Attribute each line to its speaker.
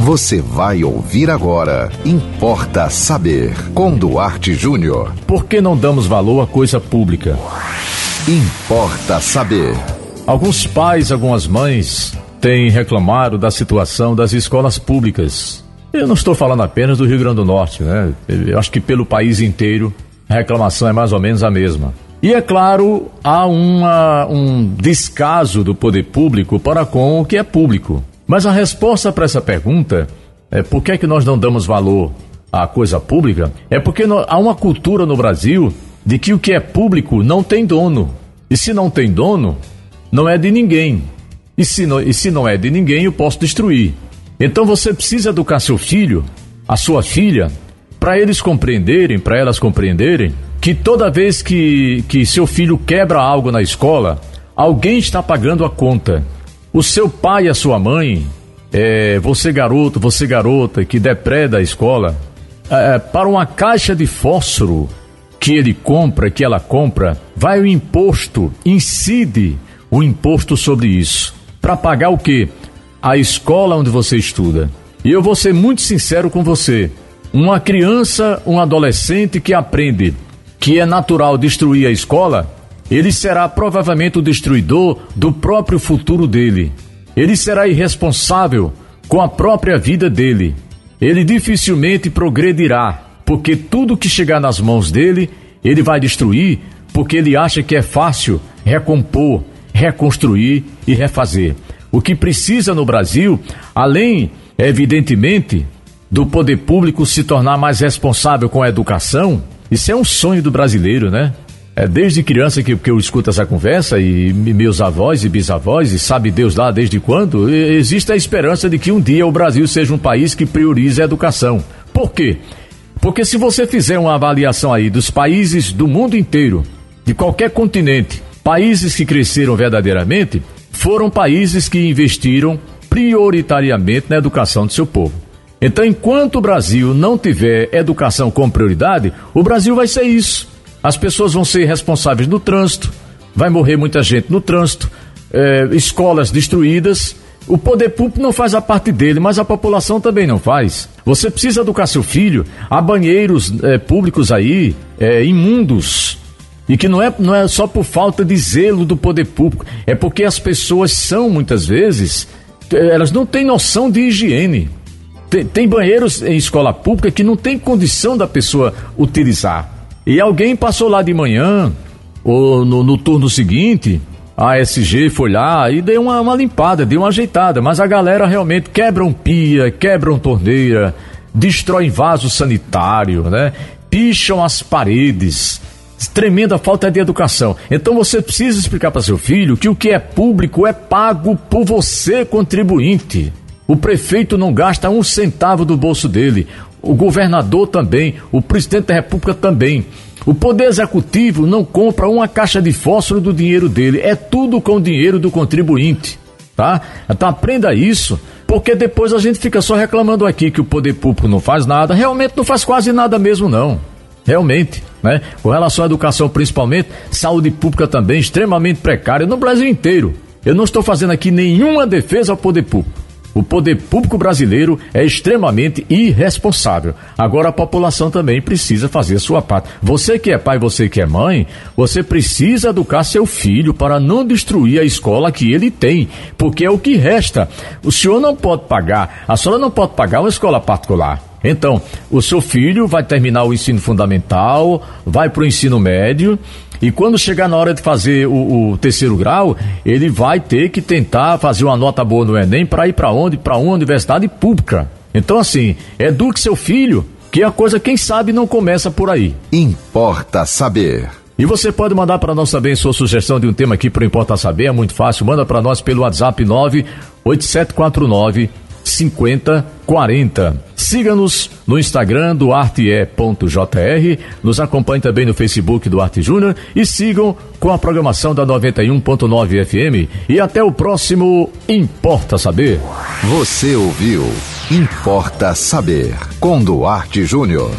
Speaker 1: Você vai ouvir agora. Importa saber. Com Duarte Júnior.
Speaker 2: Por que não damos valor à coisa pública?
Speaker 1: Importa saber.
Speaker 2: Alguns pais, algumas mães têm reclamado da situação das escolas públicas. Eu não estou falando apenas do Rio Grande do Norte, né? Eu acho que pelo país inteiro a reclamação é mais ou menos a mesma. E é claro, há uma, um descaso do poder público para com o que é público. Mas a resposta para essa pergunta é por que, é que nós não damos valor à coisa pública? É porque há uma cultura no Brasil de que o que é público não tem dono. E se não tem dono, não é de ninguém. E se não, e se não é de ninguém, eu posso destruir. Então você precisa educar seu filho, a sua filha, para eles compreenderem, para elas compreenderem, que toda vez que, que seu filho quebra algo na escola, alguém está pagando a conta. O seu pai e a sua mãe, é, você garoto, você garota que depreda a escola, é, é, para uma caixa de fósforo que ele compra, que ela compra, vai o imposto, incide o imposto sobre isso. Para pagar o quê? A escola onde você estuda. E eu vou ser muito sincero com você. Uma criança, um adolescente que aprende que é natural destruir a escola, ele será provavelmente o destruidor do próprio futuro dele. Ele será irresponsável com a própria vida dele. Ele dificilmente progredirá, porque tudo que chegar nas mãos dele, ele vai destruir, porque ele acha que é fácil recompor, reconstruir e refazer. O que precisa no Brasil, além, evidentemente, do poder público se tornar mais responsável com a educação, isso é um sonho do brasileiro, né? É desde criança que, que eu escuto essa conversa e meus avós e bisavós, e sabe Deus lá desde quando, existe a esperança de que um dia o Brasil seja um país que priorize a educação. Por quê? Porque se você fizer uma avaliação aí dos países do mundo inteiro, de qualquer continente, países que cresceram verdadeiramente, foram países que investiram prioritariamente na educação do seu povo. Então, enquanto o Brasil não tiver educação como prioridade, o Brasil vai ser isso as pessoas vão ser responsáveis no trânsito, vai morrer muita gente no trânsito, é, escolas destruídas. O poder público não faz a parte dele, mas a população também não faz. Você precisa educar seu filho. Há banheiros é, públicos aí, é, imundos. E que não é, não é só por falta de zelo do poder público, é porque as pessoas são, muitas vezes, elas não têm noção de higiene. Tem, tem banheiros em escola pública que não tem condição da pessoa utilizar. E alguém passou lá de manhã, ou no, no turno seguinte, a SG foi lá e deu uma, uma, limpada, deu uma ajeitada, mas a galera realmente quebram pia, quebram torneira, destroem vaso sanitário, né? Picham as paredes. Tremenda falta de educação. Então você precisa explicar para seu filho que o que é público é pago por você, contribuinte. O prefeito não gasta um centavo do bolso dele o governador também, o presidente da república também. O poder executivo não compra uma caixa de fósforo do dinheiro dele, é tudo com o dinheiro do contribuinte, tá? Então aprenda isso, porque depois a gente fica só reclamando aqui que o poder público não faz nada, realmente não faz quase nada mesmo não. Realmente, né? Com relação à educação principalmente, saúde pública também extremamente precária no Brasil inteiro. Eu não estou fazendo aqui nenhuma defesa ao poder público. O poder público brasileiro é extremamente irresponsável. Agora a população também precisa fazer sua parte. Você que é pai, você que é mãe, você precisa educar seu filho para não destruir a escola que ele tem, porque é o que resta. O senhor não pode pagar, a senhora não pode pagar uma escola particular. Então, o seu filho vai terminar o ensino fundamental, vai para o ensino médio e quando chegar na hora de fazer o, o, terceiro grau, ele vai ter que tentar fazer uma nota boa no Enem para ir para onde? Para uma universidade pública. Então, assim, eduque seu filho, que a coisa, quem sabe, não começa por aí.
Speaker 1: Importa saber.
Speaker 2: E você pode mandar para nós também sua sugestão de um tema aqui para Importa Saber, é muito fácil. Manda para nós pelo WhatsApp 98749 5040. Siga-nos no Instagram do arte.jr, nos acompanhe também no Facebook do Arte Júnior e sigam com a programação da 91.9 FM. E até o próximo Importa Saber.
Speaker 1: Você ouviu Importa Saber com Duarte Júnior.